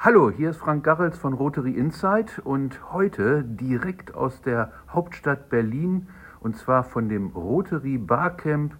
Hallo, hier ist Frank Garrels von Rotary Insight und heute direkt aus der Hauptstadt Berlin und zwar von dem Rotary Barcamp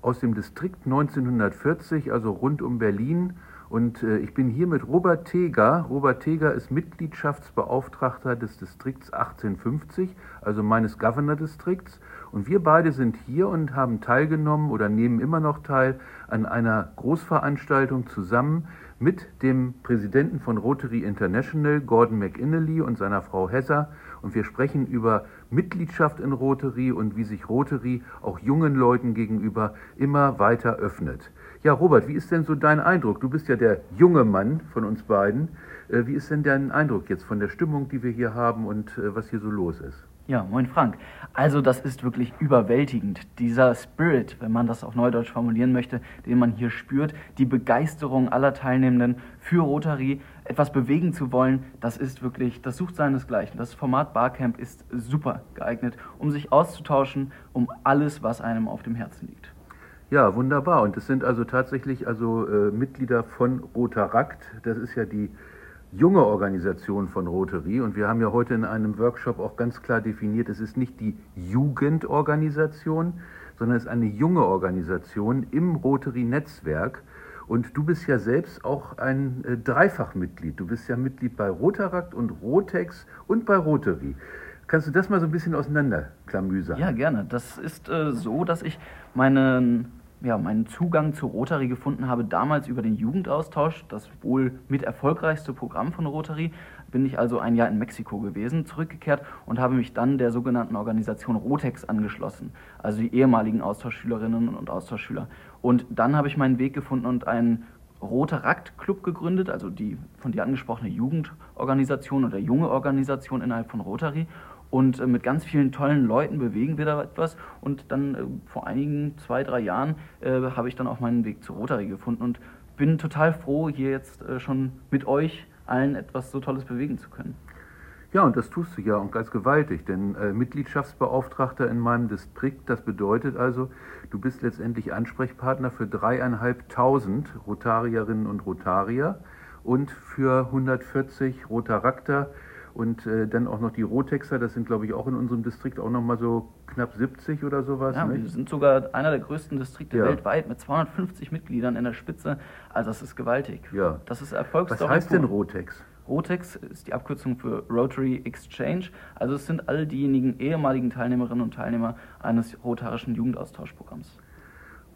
aus dem Distrikt 1940, also rund um Berlin. Und äh, ich bin hier mit Robert Teger. Robert Teger ist Mitgliedschaftsbeauftragter des Distrikts 1850, also meines Governor-Distrikts. Und wir beide sind hier und haben teilgenommen oder nehmen immer noch teil an einer Großveranstaltung zusammen mit dem Präsidenten von Rotary International, Gordon McInnerly und seiner Frau Hesser. Und wir sprechen über Mitgliedschaft in Rotary und wie sich Rotary auch jungen Leuten gegenüber immer weiter öffnet. Ja, Robert, wie ist denn so dein Eindruck? Du bist ja der junge Mann von uns beiden. Äh, wie ist denn dein Eindruck jetzt von der Stimmung, die wir hier haben und äh, was hier so los ist? Ja, moin Frank. Also das ist wirklich überwältigend. Dieser Spirit, wenn man das auf Neudeutsch formulieren möchte, den man hier spürt, die Begeisterung aller Teilnehmenden für Rotary, etwas bewegen zu wollen, das ist wirklich, das sucht seinesgleichen. Das Format Barcamp ist super geeignet, um sich auszutauschen, um alles, was einem auf dem Herzen liegt. Ja, wunderbar. Und es sind also tatsächlich also äh, Mitglieder von Rotarakt. Das ist ja die junge Organisation von Rotary und wir haben ja heute in einem Workshop auch ganz klar definiert, es ist nicht die Jugendorganisation, sondern es ist eine junge Organisation im Rotary-Netzwerk. Und du bist ja selbst auch ein äh, Dreifachmitglied. Du bist ja Mitglied bei Rotarakt und Rotex und bei Rotary. Kannst du das mal so ein bisschen auseinanderklamüsern? Ja, gerne. Das ist äh, so, dass ich meinen ja, meinen Zugang zu Rotary gefunden habe, damals über den Jugendaustausch, das wohl mit erfolgreichste Programm von Rotary. Bin ich also ein Jahr in Mexiko gewesen, zurückgekehrt und habe mich dann der sogenannten Organisation Rotex angeschlossen, also die ehemaligen Austauschschülerinnen und Austauschschüler. Und dann habe ich meinen Weg gefunden und einen Rotarakt-Club gegründet, also die von dir angesprochene Jugendorganisation oder junge Organisation innerhalb von Rotary und äh, mit ganz vielen tollen Leuten bewegen wir da etwas. Und dann äh, vor einigen zwei, drei Jahren äh, habe ich dann auch meinen Weg zu Rotary gefunden und bin total froh, hier jetzt schon mit euch allen etwas so Tolles bewegen zu können. Ja, und das tust du ja und ganz gewaltig, denn äh, Mitgliedschaftsbeauftragter in meinem Distrikt, das bedeutet also, du bist letztendlich Ansprechpartner für dreieinhalbtausend Rotarierinnen und Rotarier und für 140 Rotarakter, und äh, dann auch noch die Rotexer, das sind glaube ich auch in unserem Distrikt auch nochmal so knapp 70 oder sowas. Ja, nicht? wir sind sogar einer der größten Distrikte ja. weltweit mit 250 Mitgliedern in der Spitze. Also das ist gewaltig. Ja. Das ist Erfolgsstory. Was heißt denn Rotex? Rotex ist die Abkürzung für Rotary Exchange. Also es sind all diejenigen ehemaligen Teilnehmerinnen und Teilnehmer eines rotarischen Jugendaustauschprogramms.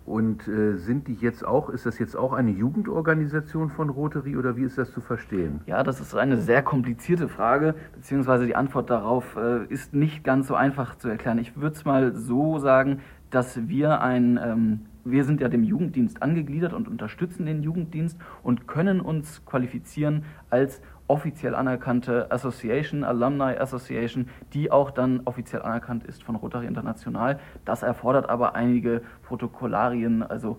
Und äh, sind die jetzt auch, ist das jetzt auch eine Jugendorganisation von Rotary oder wie ist das zu verstehen? Ja, das ist eine sehr komplizierte Frage, beziehungsweise die Antwort darauf äh, ist nicht ganz so einfach zu erklären. Ich würde es mal so sagen, dass wir ein, ähm, wir sind ja dem Jugenddienst angegliedert und unterstützen den Jugenddienst und können uns qualifizieren als offiziell anerkannte Association, Alumni Association, die auch dann offiziell anerkannt ist von Rotary International. Das erfordert aber einige Protokollarien. Also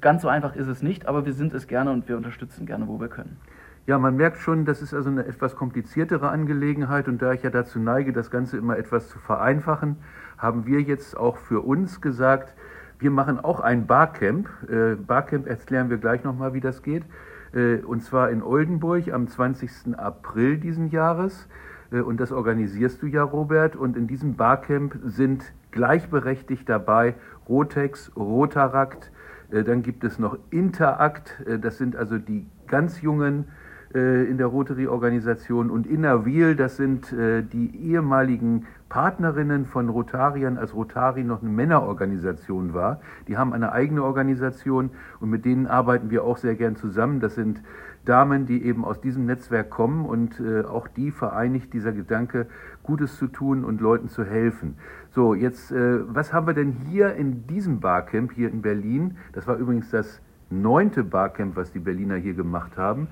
ganz so einfach ist es nicht, aber wir sind es gerne und wir unterstützen gerne, wo wir können. Ja, man merkt schon, das ist also eine etwas kompliziertere Angelegenheit und da ich ja dazu neige, das Ganze immer etwas zu vereinfachen, haben wir jetzt auch für uns gesagt, wir machen auch ein Barcamp. Äh, Barcamp erklären wir gleich nochmal, wie das geht. Äh, und zwar in Oldenburg am 20. April diesen Jahres. Äh, und das organisierst du ja, Robert. Und in diesem Barcamp sind gleichberechtigt dabei Rotex, Rotarakt, äh, dann gibt es noch Interakt, das sind also die ganz jungen in der Rotary-Organisation und Innerwil, das sind die ehemaligen Partnerinnen von Rotariern, als Rotari noch eine Männerorganisation war. Die haben eine eigene Organisation und mit denen arbeiten wir auch sehr gern zusammen. Das sind Damen, die eben aus diesem Netzwerk kommen und äh, auch die vereinigt dieser Gedanke, Gutes zu tun und Leuten zu helfen. So, jetzt, äh, was haben wir denn hier in diesem Barcamp hier in Berlin? Das war übrigens das neunte Barcamp, was die Berliner hier gemacht haben.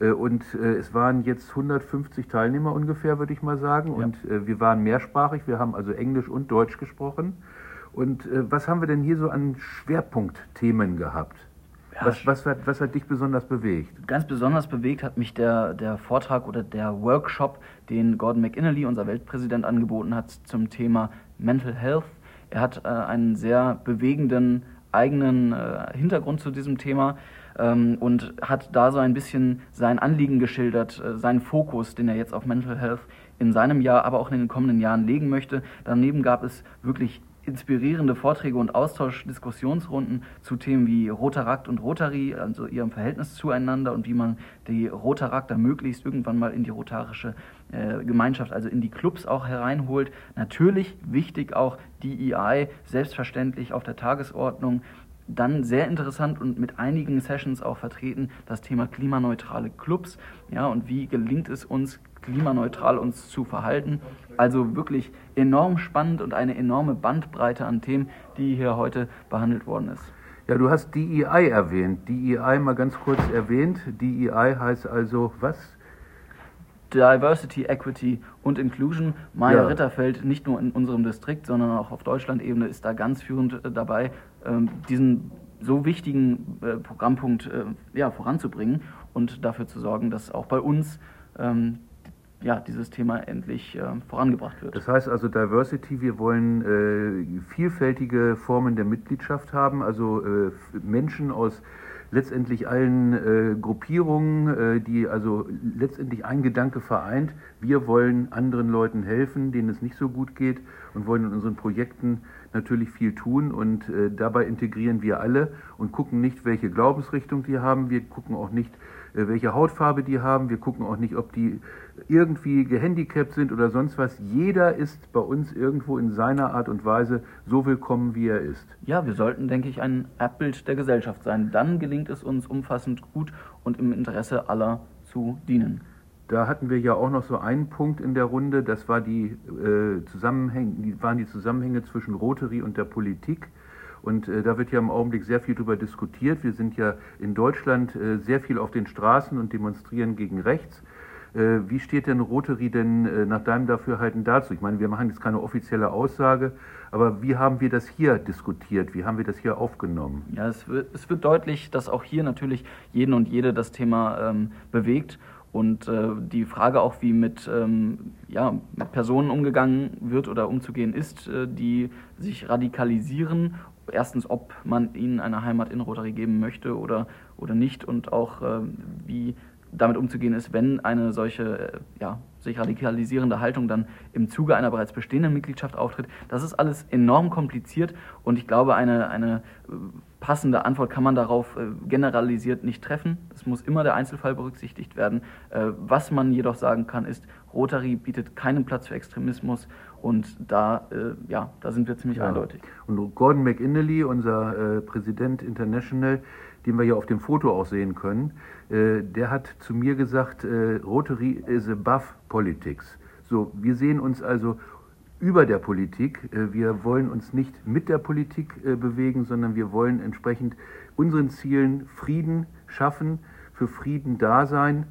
Äh, und äh, es waren jetzt 150 Teilnehmer ungefähr, würde ich mal sagen. Ja. Und äh, wir waren mehrsprachig, wir haben also Englisch und Deutsch gesprochen. Und was haben wir denn hier so an Schwerpunktthemen gehabt? Ja, was, was, hat, was, hat, dich besonders bewegt? Ganz besonders bewegt hat mich der, der Vortrag oder der Workshop, den Gordon McInnerly, unser Weltpräsident, angeboten hat zum Thema Mental Health. Er hat äh, einen sehr bewegenden eigenen äh, Hintergrund zu diesem Thema ähm, und hat da so ein bisschen sein Anliegen geschildert, äh, seinen Fokus, den er jetzt auf Mental Health in seinem Jahr, aber auch in den kommenden Jahren legen möchte. Daneben gab es wirklich inspirierende Vorträge und Austausch-Diskussionsrunden zu Themen wie Rotarakt und Rotary, also ihrem Verhältnis zueinander und wie man die Rotarakter möglichst irgendwann mal in die rotarische äh, Gemeinschaft, also in die Clubs auch hereinholt. Natürlich wichtig auch DEI, selbstverständlich auf der Tagesordnung. Dann sehr interessant und mit einigen Sessions auch vertreten das Thema klimaneutrale Clubs. Ja, und wie gelingt es uns, klimaneutral uns zu verhalten. Also wirklich enorm spannend und eine enorme Bandbreite an Themen, die hier heute behandelt worden ist. Ja, du hast DEI erwähnt. DEI mal ganz kurz erwähnt. DEI heißt also was? Diversity, Equity und Inclusion. Maya ja. Ritterfeld, nicht nur in unserem Distrikt, sondern auch auf Deutschlandebene, ist da ganz führend äh, dabei, ähm, diesen so wichtigen äh, Programmpunkt äh, ja, voranzubringen und dafür zu sorgen, dass auch bei uns ähm, ja, dieses Thema endlich äh, vorangebracht wird. Das heißt also Diversity, wir wollen äh, vielfältige Formen der Mitgliedschaft haben, also äh, Menschen aus letztendlich allen äh, Gruppierungen, äh, die also letztendlich ein Gedanke vereint. Wir wollen anderen Leuten helfen, denen es nicht so gut geht und wollen in unseren Projekten natürlich viel tun und äh, dabei integrieren wir alle und gucken nicht, welche Glaubensrichtung die haben. Wir gucken auch nicht, äh, welche Hautfarbe die haben. Wir gucken auch nicht, ob die irgendwie gehandicapt sind oder sonst was. Jeder ist bei uns irgendwo in seiner Art und Weise so willkommen, wie er ist. Ja, wir sollten, denke ich, ein Abbild der Gesellschaft sein. Dann gelingt es uns umfassend gut und im Interesse aller zu dienen. Da hatten wir ja auch noch so einen Punkt in der Runde, das war die, äh, Zusammenhänge, waren die Zusammenhänge zwischen Rotary und der Politik. Und äh, da wird ja im Augenblick sehr viel darüber diskutiert. Wir sind ja in Deutschland äh, sehr viel auf den Straßen und demonstrieren gegen rechts. Äh, wie steht denn Rotary denn äh, nach deinem Dafürhalten dazu? Ich meine, wir machen jetzt keine offizielle Aussage, aber wie haben wir das hier diskutiert? Wie haben wir das hier aufgenommen? Ja, es wird, es wird deutlich, dass auch hier natürlich jeden und jede das Thema ähm, bewegt. Und äh, die Frage auch, wie mit, ähm, ja, mit Personen umgegangen wird oder umzugehen ist, äh, die sich radikalisieren. Erstens, ob man ihnen eine Heimat in Rotary geben möchte oder, oder nicht. Und auch äh, wie damit umzugehen ist, wenn eine solche äh, ja, sich radikalisierende Haltung dann im Zuge einer bereits bestehenden Mitgliedschaft auftritt. Das ist alles enorm kompliziert und ich glaube, eine, eine äh, passende Antwort kann man darauf äh, generalisiert nicht treffen. Es muss immer der Einzelfall berücksichtigt werden. Äh, was man jedoch sagen kann, ist, Rotary bietet keinen Platz für Extremismus und da, äh, ja, da sind wir ziemlich ja. eindeutig. Und Gordon McInnerly, unser äh, Präsident International, den wir ja auf dem Foto auch sehen können, äh, der hat zu mir gesagt, äh, Rotary is above politics. So, wir sehen uns also über der Politik. Äh, wir wollen uns nicht mit der Politik bewegen, sondern wir wollen entsprechend unseren Zielen Frieden schaffen, für Frieden da sein,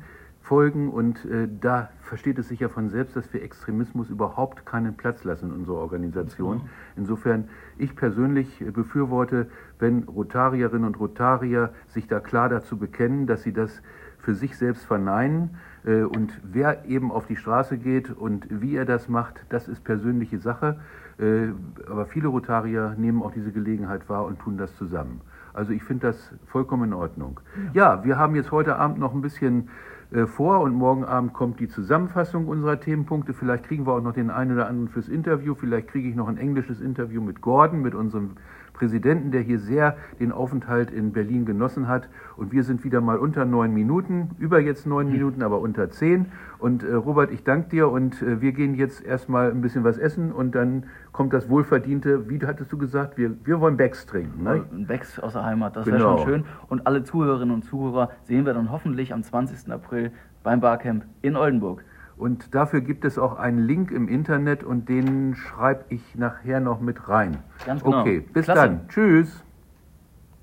folgen und äh, da versteht es sich ja von selbst, dass wir Extremismus überhaupt keinen Platz lassen in unserer Organisation. Genau. Insofern, ich persönlich befürworte, wenn Rotarierinnen und Rotarier sich da klar dazu bekennen, dass sie das für sich selbst verneinen. Äh, und wer eben auf die Straße geht und wie er das macht, das ist persönliche Sache. Äh, aber viele Rotarier nehmen auch diese Gelegenheit wahr und tun das zusammen. Also ich finde das vollkommen in Ordnung. Ja. ja, wir haben jetzt heute Abend noch ein bisschen äh, vor und morgen Abend kommt die Zusammenfassung unserer Themenpunkte. Vielleicht kriegen wir auch noch den einen oder anderen fürs Interview. Vielleicht kriege ich noch ein englisches Interview mit Gordon, mit unserem Präsidenten, der hier sehr den Aufenthalt in Berlin genossen hat. Und wir sind wieder mal unter neun Minuten, über jetzt neun Minuten, aber unter zehn. Und äh, Robert, ich danke dir und äh, wir gehen jetzt erstmal ein bisschen was essen und dann kommt das wohlverdiente, wie hattest du gesagt, wir, wir wollen Becks trinken. Ne? Ein Becks aus der Heimat, das wäre genau. schon schön. Und alle Zuhörerinnen und Zuhörer sehen wir dann hoffentlich am 20. April beim Barcamp in Oldenburg. Und dafür gibt es auch einen Link im Internet und den schreibe ich nachher noch mit rein. Ganz genau. Okay, bis Klasse. dann. Tschüss.